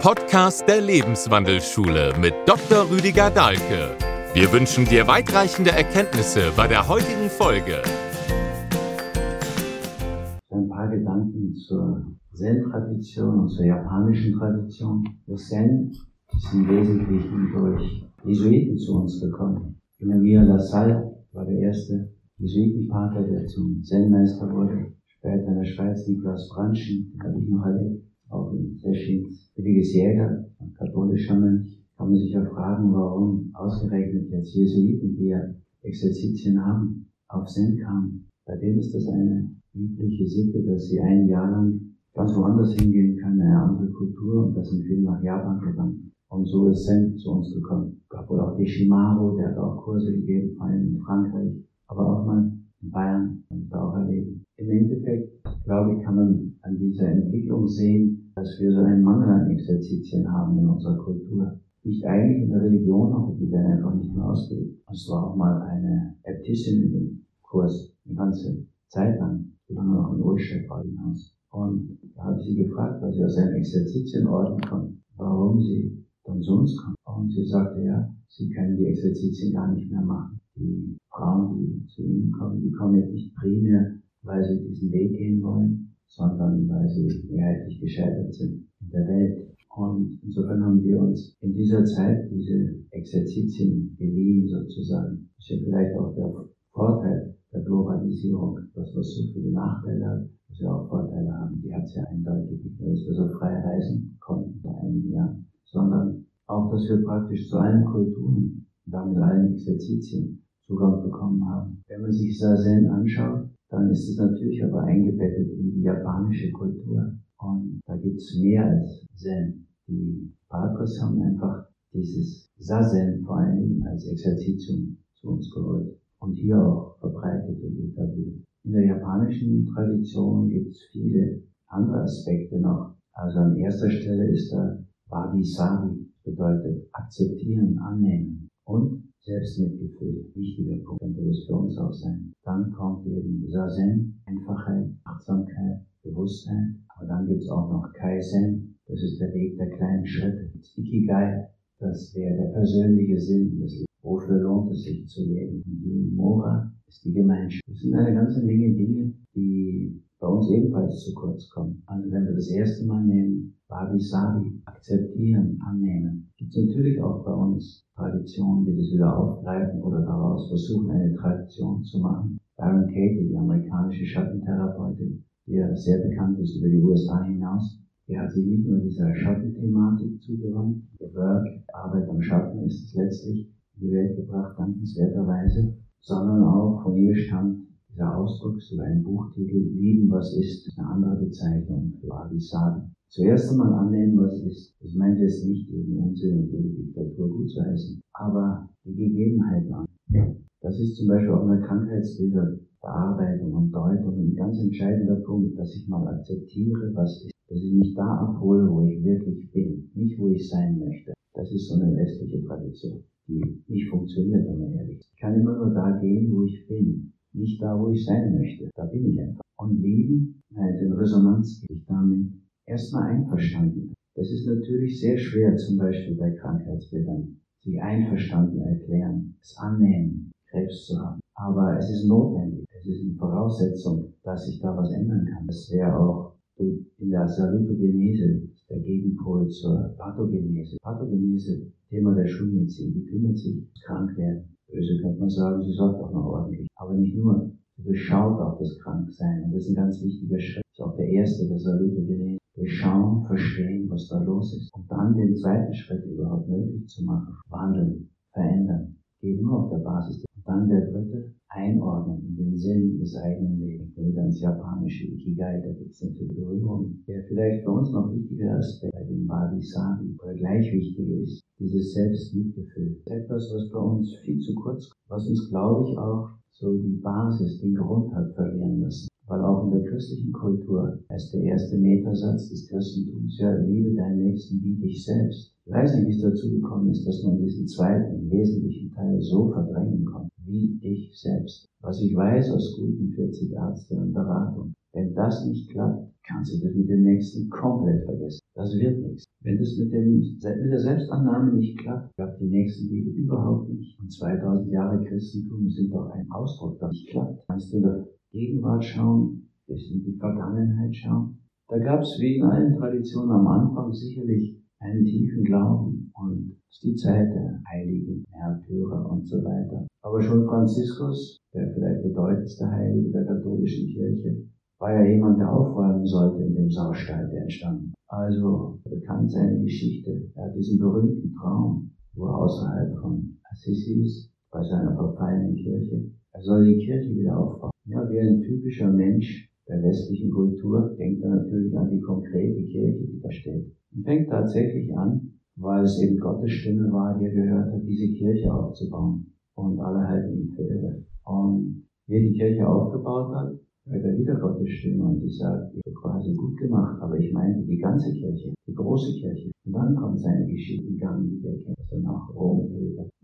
Podcast der Lebenswandelschule mit Dr. Rüdiger Dahlke. Wir wünschen dir weitreichende Erkenntnisse bei der heutigen Folge. Ein paar Gedanken zur Zen-Tradition und zur japanischen Tradition. Das Zen ist im Wesentlichen durch Jesuiten zu uns gekommen. Emir Lassalle war der erste Jesuitenpater, der zum Zen-Meister wurde. Später in der Schweiz Niklas Branschen, habe ich noch erlebt auch sehr billiges Jäger, ein katholischer Mönch, kann man sich ja fragen, warum ausgerechnet jetzt Jesuiten, die ja Exerzitien haben, auf Zen kamen. Bei denen ist das eine übliche Sitte, dass sie ein Jahr lang ganz woanders hingehen können, eine andere Kultur, und da sind viele nach Japan gegangen. Und so ist Zen zu uns gekommen. Gab wohl auch die Shimaro, der hat auch Kurse gegeben, vor allem in Frankreich, aber auch mal in Bayern, habe ich da auch erlebt. Im Endeffekt, glaube ich, kann man an dieser Entwicklung sehen, dass wir so einen Mangel an Exerzitien haben in unserer Kultur. Nicht eigentlich in der Religion, aber die werden einfach nicht mehr ausgeübt. Es war auch mal eine Äbtissin in dem Kurs, eine ganze Zeit lang, solange noch in Ulstedt war hinaus. Und da habe ich sie gefragt, weil sie aus einem Exerzitienorden kommt, warum sie dann zu uns kommt. Und sie sagte, ja, sie können die Exerzitien gar nicht mehr machen. Die Frauen, die zu ihnen kommen, die kommen jetzt nicht primär, weil sie diesen Weg gehen wollen, sondern weil sie mehrheitlich gescheitert sind in der Welt. Und insofern haben wir uns in dieser Zeit diese Exerzitien geliehen sozusagen. Das ist ja vielleicht auch der Vorteil der Globalisierung, dass wir so viele Nachteile haben, dass wir auch Vorteile haben. Die hat es ja eindeutig nicht nur, dass wir so frei reisen konnten vor einigen Jahren, sondern auch, dass wir praktisch zu allen Kulturen, damit allen Exerzitien Zugang bekommen haben. Wenn man sich Sazen anschaut, dann ist es natürlich aber eingebettet in die japanische Kultur. Und da gibt es mehr als Zen. Die Padres haben einfach dieses Sazen vor Dingen als Exerzitium zu uns geholt und hier auch verbreitet und etabliert. In der japanischen Tradition gibt es viele andere Aspekte noch. Also an erster Stelle ist da Wabi-Sabi, bedeutet akzeptieren, annehmen und Selbstmitgefühl, wichtiger Punkt, könnte das für uns auch sein. Dann kommt eben Sazen, Einfachheit, Achtsamkeit, Bewusstheit. Aber dann gibt es auch noch Kaizen, das ist der Weg der kleinen Schritte. Ikigai, das wäre der persönliche Sinn des Lebens. Wofür lohnt es sich zu leben? Yumimura ist die Gemeinschaft. Das sind eine ganze Menge Dinge, die bei uns ebenfalls zu kurz kommen. Also wenn wir das erste Mal nehmen, Wabi Sabi, akzeptieren, annehmen, gibt es natürlich auch bei uns Traditionen, die das wieder aufgreifen oder daraus versuchen, eine Tradition zu machen. Baron Katie, die amerikanische Schattentherapeutin, die ja sehr bekannt ist über die USA hinaus, die hat sich nicht nur dieser Schattenthematik zugewandt, der Work, Arbeit am Schatten ist es letztlich in die Welt gebracht, dankenswerterweise, sondern auch von ihr stammt dieser Ausdruck, so ein Buchtitel, Lieben, was ist, eine andere Bezeichnung für Sabi. Zuerst einmal annehmen, was ist. Das meint jetzt nicht, jeden Unsinn und jede Diktatur gut zu heißen, aber die Gegebenheiten an. Das ist zum Beispiel auch eine Krankheitsbilderbearbeitung und Deutung ein ganz entscheidender Punkt, dass ich mal akzeptiere, was ist. Dass ich mich da abhole, wo ich wirklich bin, nicht wo ich sein möchte. Das ist so eine westliche Tradition, die nicht funktioniert, wenn man ehrlich ist. Ich kann immer nur da gehen, wo ich bin, nicht da, wo ich sein möchte. Da bin ich einfach. Und lieben, halt in Resonanz gehe ich damit erstmal einverstanden. Das ist natürlich sehr schwer, zum Beispiel bei Krankheitsbildern, sich einverstanden erklären, es annehmen, Krebs zu haben. Aber es ist notwendig, es ist eine Voraussetzung, dass sich da was ändern kann. Das wäre auch in der Salutogenese, der Gegenpol zur Pathogenese. Pathogenese, Thema der Schulmedizin, die kümmert sich ums Krankwerden. Böse könnte man sagen, sie sorgt auch noch ordentlich. Aber nicht nur, sie durchschaut auch das Kranksein. Und das ist ein ganz wichtiger Schritt. Das ist auch der erste der Salutogenese durchschauen, verstehen, was da los ist. Und dann den zweiten Schritt überhaupt möglich zu machen. Wandeln, verändern. Geht nur auf der Basis. Dann der dritte, einordnen in den Sinn des eigenen Lebens. Wieder ans japanische Ikigai, da gibt es natürlich Berührungen. Der vielleicht für uns noch wichtige Aspekt bei dem Wabi Sabi oder gleich wichtig ist, dieses Selbstmitgefühl. Etwas, was bei uns viel zu kurz kommt, was uns, glaube ich, auch so die Basis, den Grund hat verlieren lassen weil auch in der christlichen Kultur ist der erste Metasatz des Christentums, ja, liebe deinen Nächsten wie dich selbst. Ich weiß nicht, wie es dazu gekommen ist, dass man diesen zweiten, wesentlichen Teil so verdrängen konnte, wie dich selbst. Was ich weiß aus guten 40 Ärzte und Beratung, wenn das nicht klappt, kannst du das mit dem Nächsten komplett vergessen. Das wird nichts. Wenn das mit, dem, mit der Selbstannahme nicht klappt, klappt die Nächstenliebe überhaupt nicht. Und 2000 Jahre Christentum sind doch ein Ausdruck, dass nicht klappt. Kannst du Gegenwart schauen, bis in die Vergangenheit schauen. Da gab es wie in allen Traditionen am Anfang sicherlich einen tiefen Glauben und ist die Zeit der Heiligen, Märtyrer und so weiter. Aber schon Franziskus, der vielleicht bedeutendste Heilige der katholischen Kirche, war ja jemand, der aufräumen sollte in dem Saustall, der entstanden. Also bekannt seine Geschichte. Er hat diesen berühmten Traum, wo er außerhalb von Assisi ist, bei seiner verfallenen Kirche. Er soll die Kirche wieder aufbauen. Ja, wie ein typischer Mensch der westlichen Kultur denkt er natürlich an die konkrete Kirche, die da steht. Und fängt tatsächlich an, weil es eben Gottes Stimme war, die er gehört hat, diese Kirche aufzubauen. Und alle halten ihn für irre. Und wie er die Kirche aufgebaut hat, hört er wieder Gottes Stimme und die sagt, ich habe quasi gut gemacht, aber ich meinte die ganze Kirche, die große Kirche. Und dann kommt seine Geschichte in Gang, die kennen, also nach Rom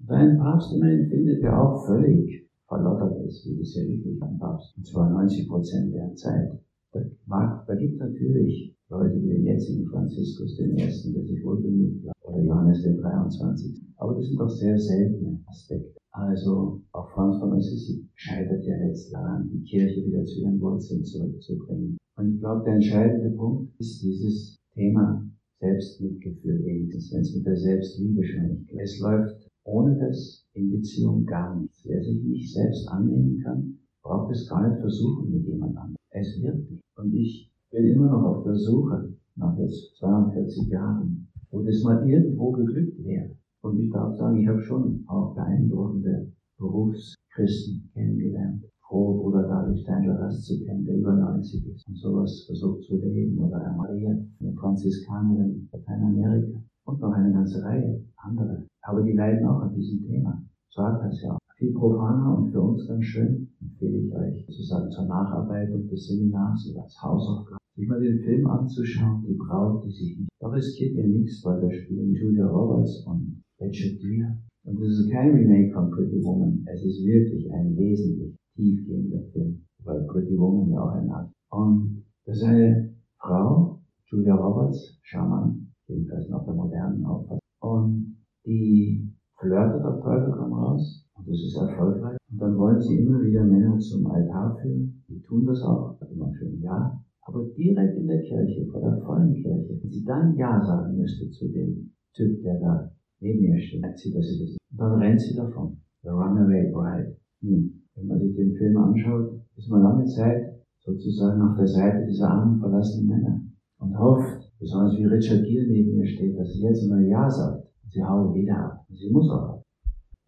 ein Papst immerhin findet er auch völlig verlottert ist, wie das ja üblich beim. Und zwar 90 Prozent der Zeit. Da, mag, da gibt natürlich Leute wie den jetzigen Franziskus, den ersten, der sich wohl bemüht hat, oder Johannes den 23. Aber das sind doch sehr seltene Aspekte. Also auch Franz von Assisi scheitert ja letztlich daran, die Kirche wieder zu ihren Wurzeln zurückzubringen. Und ich glaube, der entscheidende Punkt ist dieses Thema Selbstmitgefühl wenigstens, wenn es mit der Selbstliebe schon nicht geht. Es läuft ohne das in Beziehung gar nichts. Wer sich nicht selbst annehmen kann, braucht es gar nicht versuchen mit jemand anderem. Es wird nicht. Und ich bin immer noch auf der Suche nach jetzt 42 Jahren, wo das mal irgendwo geglückt wäre. Und ich darf sagen, ich habe schon auch beeindruckende Berufschristen kennengelernt. Froh, Bruder David Steindl Rast zu kennen, der über 90 ist und sowas versucht zu leben. Oder Maria, eine Franziskanerin in Lateinamerika. Und noch eine ganze Reihe andere. Aber die leiden auch an diesem Thema. Sagt das ja. Viel profaner und für uns ganz schön empfehle ich euch sozusagen zur Nacharbeitung des Seminars oder als Hausaufgabe, sich mal den Film anzuschauen, die Braut, die sich nicht. Da riskiert ihr nichts, weil da spielen Julia Roberts und Richard Gere. Und das ist kein Remake von Pretty Woman. Es ist wirklich ein wesentlich tiefgehender Film, weil Pretty Woman ja auch ein Art. Und das ist eine Frau, Julia Roberts, charmant, jedenfalls nach der modernen Auffassung. Und die flirtet auf Teufel komm raus und das ist erfolgreich. Und dann wollen sie immer wieder Männer zum Altar führen. Die tun das auch, immer schön ja. Aber direkt in der Kirche, vor der vollen Kirche, wenn sie dann Ja sagen müsste zu dem Typ, der da neben ihr steht, sagt sie, dass sie das Und dann rennt sie davon. The Runaway Bride. Hm. Wenn man sich den Film anschaut, ist man lange Zeit sozusagen auf der Seite dieser armen, verlassenen Männer und hofft, besonders wie Richard Gere neben ihr steht, dass sie jetzt mal Ja sagt. Sie haut wieder ab. Sie muss auch ab.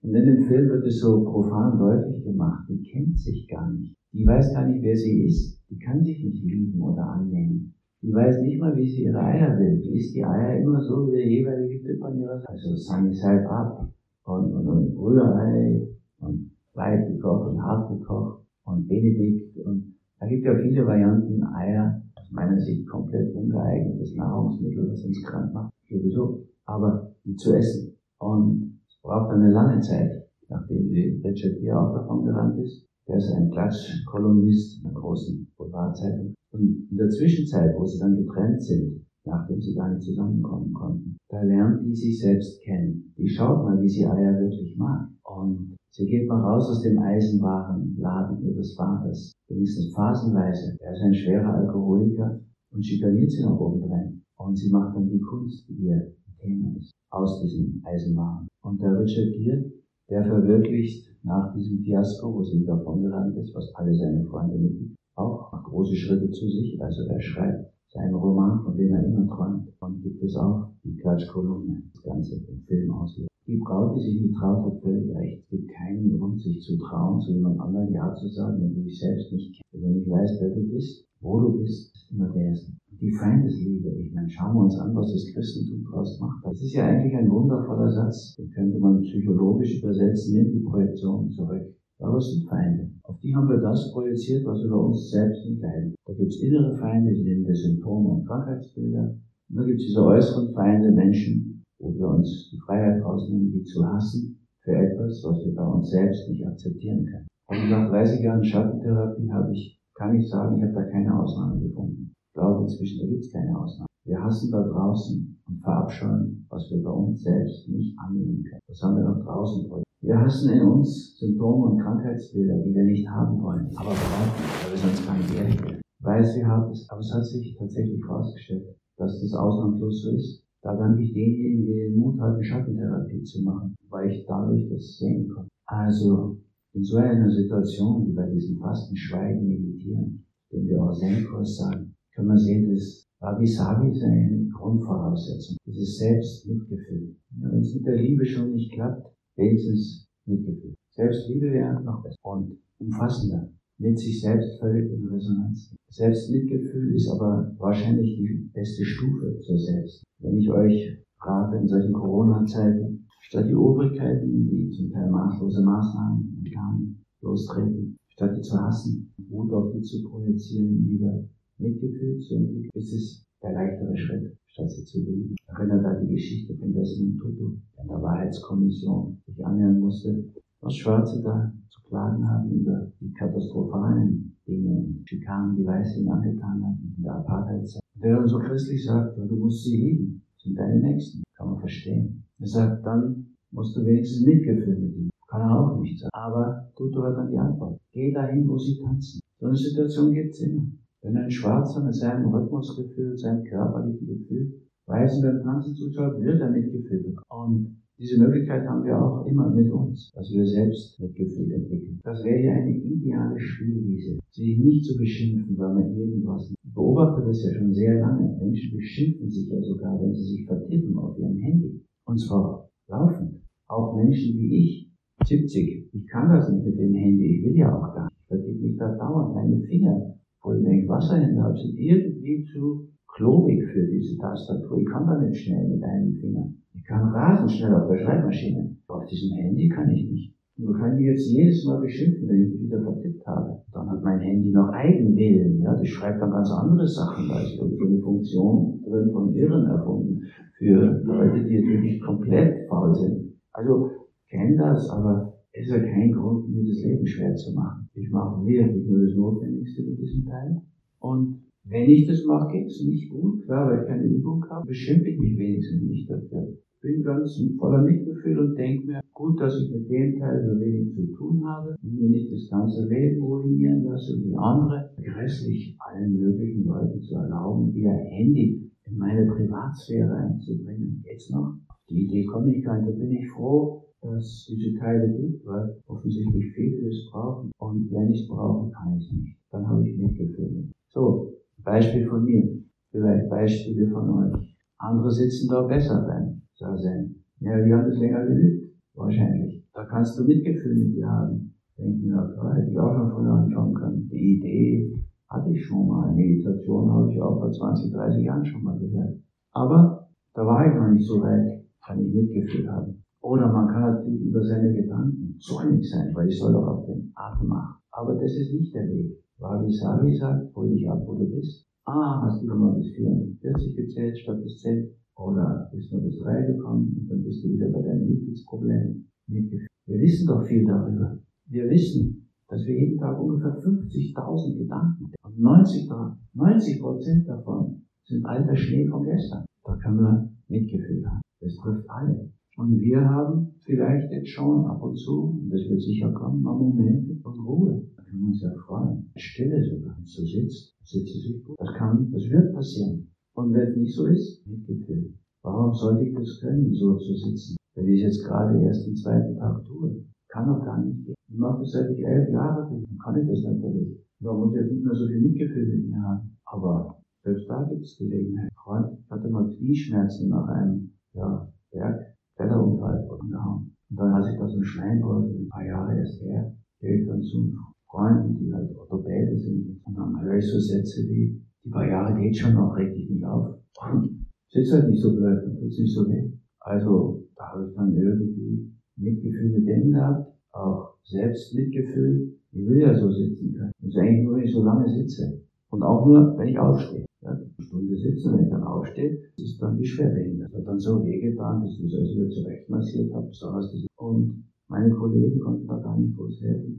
Und in dem Film wird es so profan deutlich gemacht, die kennt sich gar nicht. Die weiß gar nicht, wer sie ist. Die kann sich nicht lieben oder annehmen. Die weiß nicht mal, wie sie ihre Eier will. Die isst die Eier immer so, wie der jeweilige Typ an ihrer Seite. Also Sunny Side Up und, und, und Rührei und weich gekocht und hart gekocht und Benedikt und da gibt ja viele Varianten Eier aus meiner Sicht komplett ungeeignetes Nahrungsmittel, das uns krank macht, sowieso, aber die zu essen. Und es braucht eine lange Zeit, nachdem sie Richard Gere auch davon gerannt ist. Der ist ein Klatschkolumnist einer großen Boulevardzeitung. Und in der Zwischenzeit, wo sie dann getrennt sind, nachdem sie gar nicht zusammenkommen konnten, da lernt die sich selbst kennen. Die schaut mal, wie sie Eier wirklich mag. Und Sie geht mal raus aus dem Eisenwarenladen ihres Vaters, wenigstens phasenweise. Er ist ein schwerer Alkoholiker und schikaniert sie noch obendrein. Und sie macht dann die Kunst, die ihr Thema ist, aus diesem Eisenwaren. Und der Richard Gere, der verwirklicht nach diesem Fiasko, wo sie davon gerannt ist, was alle seine Freunde mitnehmen, auch große Schritte zu sich. Also er schreibt seinen Roman, von dem er immer träumt, und gibt es auch die Klatschkolumne, das Ganze im Film auslöst. Die Braut, die sich nicht traut, hat völlig recht. Es gibt keinen Grund, sich zu trauen, zu jemand anderem Ja zu sagen, wenn du dich selbst nicht kennst. Wenn du nicht weißt, wer du bist, wo du bist, ist immer der Erste. Die Feindesliebe, ich meine, schauen wir uns an, was das Christentum daraus macht. Das ist ja eigentlich ein wundervoller Satz. Den könnte man psychologisch übersetzen, nimm die Projektion zurück. Es sind Feinde. Auf die haben wir das projiziert, was über uns selbst nicht leiden. Da gibt es innere Feinde, die nennen wir Symptome und Krankheitsbilder. Und dann gibt es diese äußeren Feinde, Menschen, wo wir uns die Freiheit rausnehmen, die zu hassen für etwas, was wir bei uns selbst nicht akzeptieren können. Und nach 30 Jahren Schattentherapie habe ich, kann ich sagen, ich habe da keine Ausnahme gefunden. Ich glaube inzwischen, da gibt es keine Ausnahme. Wir hassen da draußen und verabscheuen, was wir bei uns selbst nicht annehmen können. Das haben wir noch draußen projiziert. Wir hassen in uns Symptome und Krankheitsbilder, die wir nicht haben wollen, aber brauchen, weil wir sonst gar nicht ehrlich werden. Weiß, wie hart es aber es hat sich tatsächlich herausgestellt, dass das ausnahmslos so ist. Da danke ich denjenigen, den Mut hatten, Schattentherapie zu machen, weil ich dadurch das sehen konnte. Also, in so einer Situation, wie bei diesem Fasten, Schweigen, Meditieren, den wir auch Zen-Kurs sagen, können wir sehen, dass Wabi-Sabi ist eine Grundvoraussetzung. Dieses Selbstmitgefühl. Ja, Wenn es mit der Liebe schon nicht klappt, wenigstens Mitgefühl. Selbstliebe wäre noch besser und umfassender, mit sich selbst völlig in Resonanz. Selbstmitgefühl ist aber wahrscheinlich die beste Stufe zur Selbst. Wenn ich euch rate, in solchen Corona-Zeiten, statt die Obrigkeiten, die zum Teil maßlose Maßnahmen und Planen lostreten, statt die zu hassen, Mut auf die zu projizieren, lieber Mitgefühl zu entwickeln, ist es der leichtere Schritt, statt sie zu lieben. Erinnert an die Geschichte von Desmond Tutu, der in der Wahrheitskommission sich annähern musste, was Schwarze da klagen haben über die katastrophalen Dinge und Schikanen, die Weiße ihnen angetan haben in der Apartheidzeit. Der dann so christlich sagt, du musst sie lieben, sind deine Nächsten, kann man verstehen. Er sagt, dann musst du wenigstens Mitgefühl mit ihnen. Kann er auch nicht sagen. Aber Tutu hat dann die Antwort. Geh dahin, wo sie tanzen. So eine Situation gibt's immer. Wenn ein Schwarzer mit seinem Rhythmusgefühl, seinem körperlichen Gefühl Weißen beim Tanzen zuschaut, wird er Mitgefühl bekommen. Und diese Möglichkeit haben wir auch immer mit uns, dass wir selbst Mitgefühl entwickeln. Das wäre ja eine ideale Spielwiese, sich nicht zu beschimpfen, weil man irgendwas. Ich beobachte das ja schon sehr lange. Menschen beschimpfen sich ja sogar, wenn sie sich vertippen auf ihrem Handy. Und zwar laufend. Auch Menschen wie ich, 70. Ich kann das nicht mit dem Handy, ich will ja auch gar nicht. Ich vertippe mich da dauernd. Meine Finger, wo ich Wasserhände habe, sind irgendwie zu klobig für diese Tastatur. Ich kann da nicht schnell mit einem Finger. Ich kann rasend schnell auf der Schreibmaschine. Auf diesem Handy kann ich nicht. Nur kann ich jetzt jedes Mal beschimpfen, wenn ich mich wieder vertippt habe. Dann hat mein Handy noch Eigenwillen. Ja, das schreibt dann ganz andere Sachen. Da ist irgendwo eine Funktion drin von Irren erfunden. Für Leute, die wirklich komplett faul sind. Also, kenne das, aber es ist ja kein Grund, mir das Leben schwer zu machen. Ich mache wirklich nur das Notwendigste mit diesem Teil. Und wenn ich das mache, geht es nicht gut. Klar, weil ich keine Übung habe, beschimpfe ich mich wenigstens nicht dafür. Bin ganz voller Mitgefühl und denke mir, gut, dass ich mit dem Teil so wenig zu tun habe und mir nicht das ganze Leben ruinieren lasse wie andere, grässlich allen möglichen Leuten zu erlauben, ihr Handy in meine Privatsphäre einzubringen. Jetzt noch? Auf die Idee komme ich gar nicht. Da bin ich froh, dass es diese Teile gibt, weil offensichtlich viele das brauchen. Und wenn ich es brauche, kann ich es nicht. Dann habe ich Mitgefühl. So, Beispiel von mir, vielleicht Beispiele von euch. Andere sitzen da besser beim Sazen. Ja, die haben das länger geübt, wahrscheinlich. Da kannst du Mitgefühl mit dir haben. Denken, ja klar, hätte ich auch schon früher anschauen können. Die Idee hatte ich schon mal. Meditation habe ich auch vor 20, 30 Jahren schon mal gehört. Aber da war ich noch nicht so weit, kann ich Mitgefühl haben. Oder man kann natürlich über seine Gedanken zornig sein, weil ich soll doch auf den Atem achten. Aber das ist nicht der Weg. Wabi Sabi sagt, hol dich ab, wo du bist. Ah, hast du mal bis 44 gezählt statt bis 10? Oder bist nur bis 3 gekommen und dann bist du wieder bei deinem Lieblingsproblem. Wir wissen doch viel darüber. Wir wissen, dass wir jeden Tag ungefähr 50.000 Gedanken und 90, 90 Prozent davon sind alter Schnee von gestern. Da können wir Mitgefühl haben. Das trifft alle. Und wir haben vielleicht jetzt schon ab und zu, und das wird sicher kommen, mal Momente von Ruhe. Können uns ja freuen. Stille sogar. Wenn du sitzt, du sich gut. Das kann, das wird passieren. Und wenn es nicht so ist, Mitgefühl. Warum sollte ich das können, so zu sitzen? Wenn ich jetzt gerade erst den zweiten Tag tue. Kann doch gar nicht gehen. Ich mache das seit ich elf Jahre bin. Dann kann ich das natürlich. Da muss ich jetzt nicht mehr so viel Mitgefühl mit mir haben. Aber selbst da gibt es Gelegenheit. Freund hatte mal Knieschmerzen nach einem ja, Berg Wetterunfall angehauen. Und dann hatte ich da so ein Schleimbeutel, ein paar Jahre erst her, ich dann zu Freunden, die halt Orthopäde sind. Und dann höre ich so Sätze wie, die Jahre geht schon noch, dich nicht auf. Und sitzt halt nicht so blöd, dann tut's nicht so weh. Also, da habe ich dann irgendwie Mitgefühl mit denen gehabt, auch selbst Mitgefühl. Ich will ja so sitzen können. Das ist eigentlich nur, wenn ich so lange sitze. Und auch nur, wenn ich aufstehe. Ja, eine Stunde sitzen, wenn ich dann aufstehe, ist dann wie. Das hat dann so wehgetan, dass ich das alles wieder zurechtmassiert habe, besonders. Und meine Kollegen konnten da gar nicht groß helfen.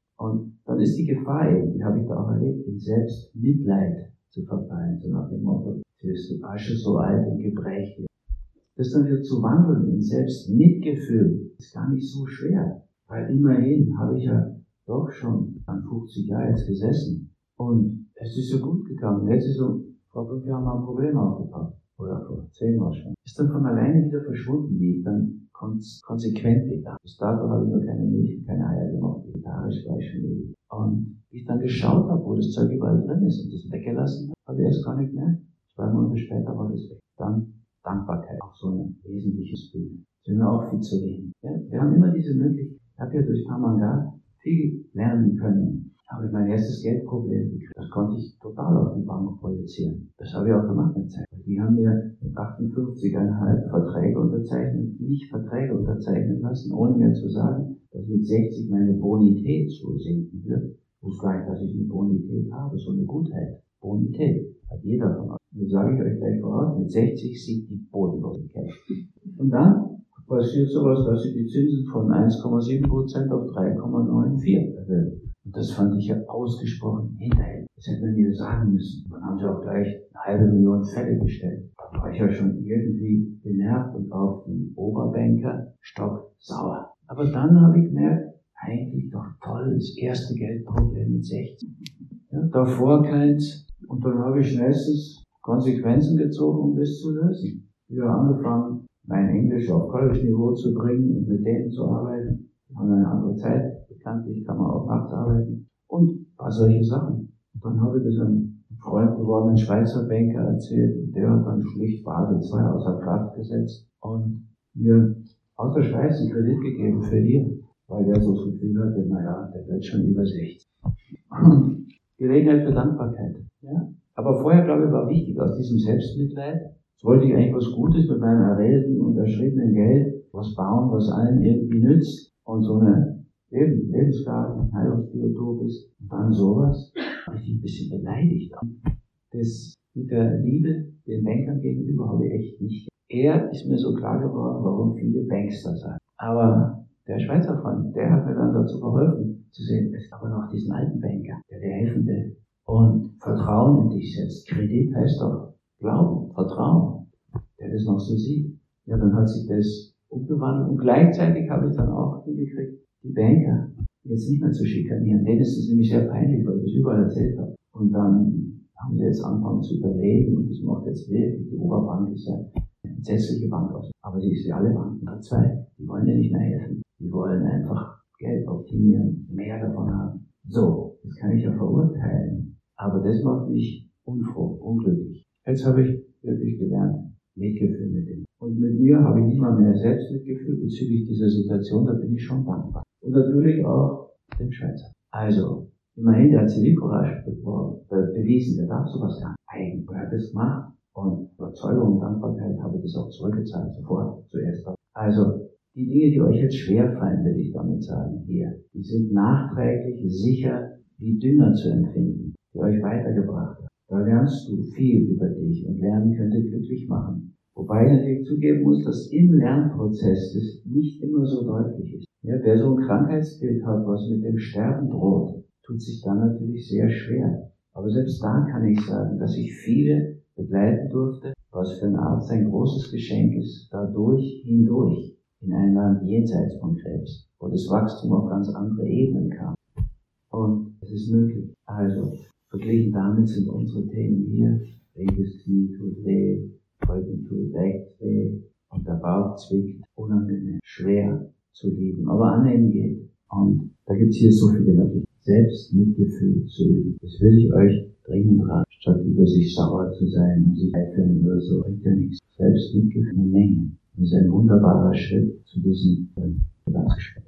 Und ist die Gefahr eben, die habe ich da auch erlebt, in Selbstmitleid zu verfallen, so nach dem Motto, bist, du warst schon so alt und gebrechlich. Das dann wieder zu wandeln in Selbstmitgefühl ist gar nicht so schwer. Weil immerhin habe ich ja doch schon an 50 Jahren jetzt gesessen. Und es ist so gut gegangen. Jetzt ist so, vor fünf Jahren mal ein Problem aufgepackt. Oder vor zehn Jahren schon. Ist dann von alleine wieder verschwunden, wie ich dann konsequent vegan. Bis dato habe ich nur keine Milch und keine Eier gemacht, vegetarisch ewig. Und wie ich dann geschaut habe, wo das Zeug überall drin ist und das weggelassen habe, habe ich erst gar nicht mehr. Zwei Monate später war das weg. Dann Dankbarkeit, auch so ein wesentliches Bild. Sind wir auch viel zu wenig. Ja, wir haben immer diese Möglichkeit. Ich habe ja durch Tamanga viel lernen können. Habe ich mein erstes Geldproblem gekriegt. Das konnte ich total auf die Bank projizieren. Das habe ich auch gemacht mit Zeit. Die haben mir mit 58,5 Verträge unterzeichnet, mich Verträge unterzeichnen lassen, ohne mir zu sagen, dass mit 60 meine Bonität so sinken wird. Ich wusste gar nicht, dass ich eine Bonität habe, so eine Gutheit. Bonität hat jeder von euch. Das sage ich euch gleich voraus, mit 60 siegt die Bodenlosigkeit. Und dann passiert sowas, dass sie die Zinsen von 1,7% auf 3,94 erhöhen. Und das fand ich ja ausgesprochen hinterhältig. Das hätte man mir sagen müssen. Dann haben sie auch gleich eine halbe Million Fälle gestellt. Da war ich ja schon irgendwie genervt und auf die Oberbanker stocksauer. Aber dann habe ich gemerkt, eigentlich doch toll, das erste Geldproblem mit 16. Ja, davor keins. Und dann habe ich schnellstens Konsequenzen gezogen, um das zu lösen. Wieder angefangen, mein Englisch auf College-Niveau zu bringen und mit denen zu arbeiten. Haben eine andere Zeit. Bekanntlich kann man auch nachts arbeiten. Und ein paar solche Sachen. Und dann habe ich das einem Freund gewordenen Schweizer Banker erzählt. Und der hat dann schlicht Basel II außer Kraft gesetzt und mir aus der Schweiz einen Kredit gegeben für hier. Weil der so das Gefühl hatte, naja, der wird schon über 60. Gelegenheit für Dankbarkeit. Ja? Aber vorher, glaube ich, war wichtig, aus diesem Selbstmitleid, wollte ich eigentlich was Gutes mit meinem erredeten und erschriebenen Geld, was bauen, was allen irgendwie nützt und so eine Leben, Lebensgarten, Heilungsbiotop ist und dann sowas, habe ich ein bisschen beleidigt. Das mit der Liebe den Bankern gegenüber habe ich echt nicht. Er ist mir so klar geworden, warum viele Bankster sein. Aber der Schweizer Freund, der hat mir dann dazu geholfen, zu sehen, es gibt aber noch diesen alten Banker, der dir helfen will und Vertrauen in dich setzt. Kredit heißt doch Glauben, Vertrauen, der das noch so sieht. Ja, dann hat sich das umgewandelt und gleichzeitig habe ich dann auch hingekriegt, die Banker jetzt nicht mehr zu schikanieren. Denen ist nämlich sehr peinlich, weil ich das überall erzählt habe. Und dann haben sie jetzt angefangen zu überlegen und das macht jetzt wirklich. Die Oberbank ist ja eine entsetzliche Bank aus. Aber sie ist wie alle Banken. Zwei, die wollen dir nicht mehr helfen. Die wollen einfach Geld optimieren, mehr davon haben. So, das kann ich ja verurteilen. Aber das macht mich unfroh, unglücklich. Jetzt habe ich wirklich gelernt, Mitgefühl mit dem. Und mit mir habe ich nicht mal mehr Selbstmitgefühl bezüglich dieser Situation, da bin ich schon dankbar. Und natürlich auch dem Schweizer. Also, immerhin, der hat Zivilcourage bewiesen, der darf sowas ja eigen. Er hat das gemacht. Und Überzeugung und Dankbarkeit habe ich das auch zurückgezahlt, sofort, zuerst. Also, die Dinge, die euch jetzt schwerfallen, will ich damit sagen, hier, die sind nachträglich sicher wie Dünger zu empfinden, die euch weitergebracht hat. Da lernst du viel über dich und Lernen könnte glücklich machen. Wobei ich natürlich zugeben muss, dass im Lernprozess das nicht immer so deutlich ist. Ja, wer so ein Krankheitsbild hat, was mit dem Sterben droht, tut sich dann natürlich sehr schwer. Aber selbst da kann ich sagen, dass ich viele begleiten durfte, was für ein Arzt ein großes Geschenk ist, dadurch hindurch in ein Land jenseits von Krebs, wo das Wachstum auf ganz andere Ebenen kam. Und es ist möglich. Also, verglichen damit sind unsere Themen hier, linkes Knie tut weh, Rücken tut rechts weh und der Bauch zwickt, unangenehm, schwer zu lieben, aber annehmen geht. Und da gibt es hier so viele Möglichkeiten, selbst Mitgefühl zu üben. Das will ich euch dringend raten, statt über sich sauer zu sein und sich eifeln oder so, bringt ja nichts. Selbst Mitgefühl eine Menge. Das ist ein wunderbarer Schritt zu diesem äh, Gedankenspiel.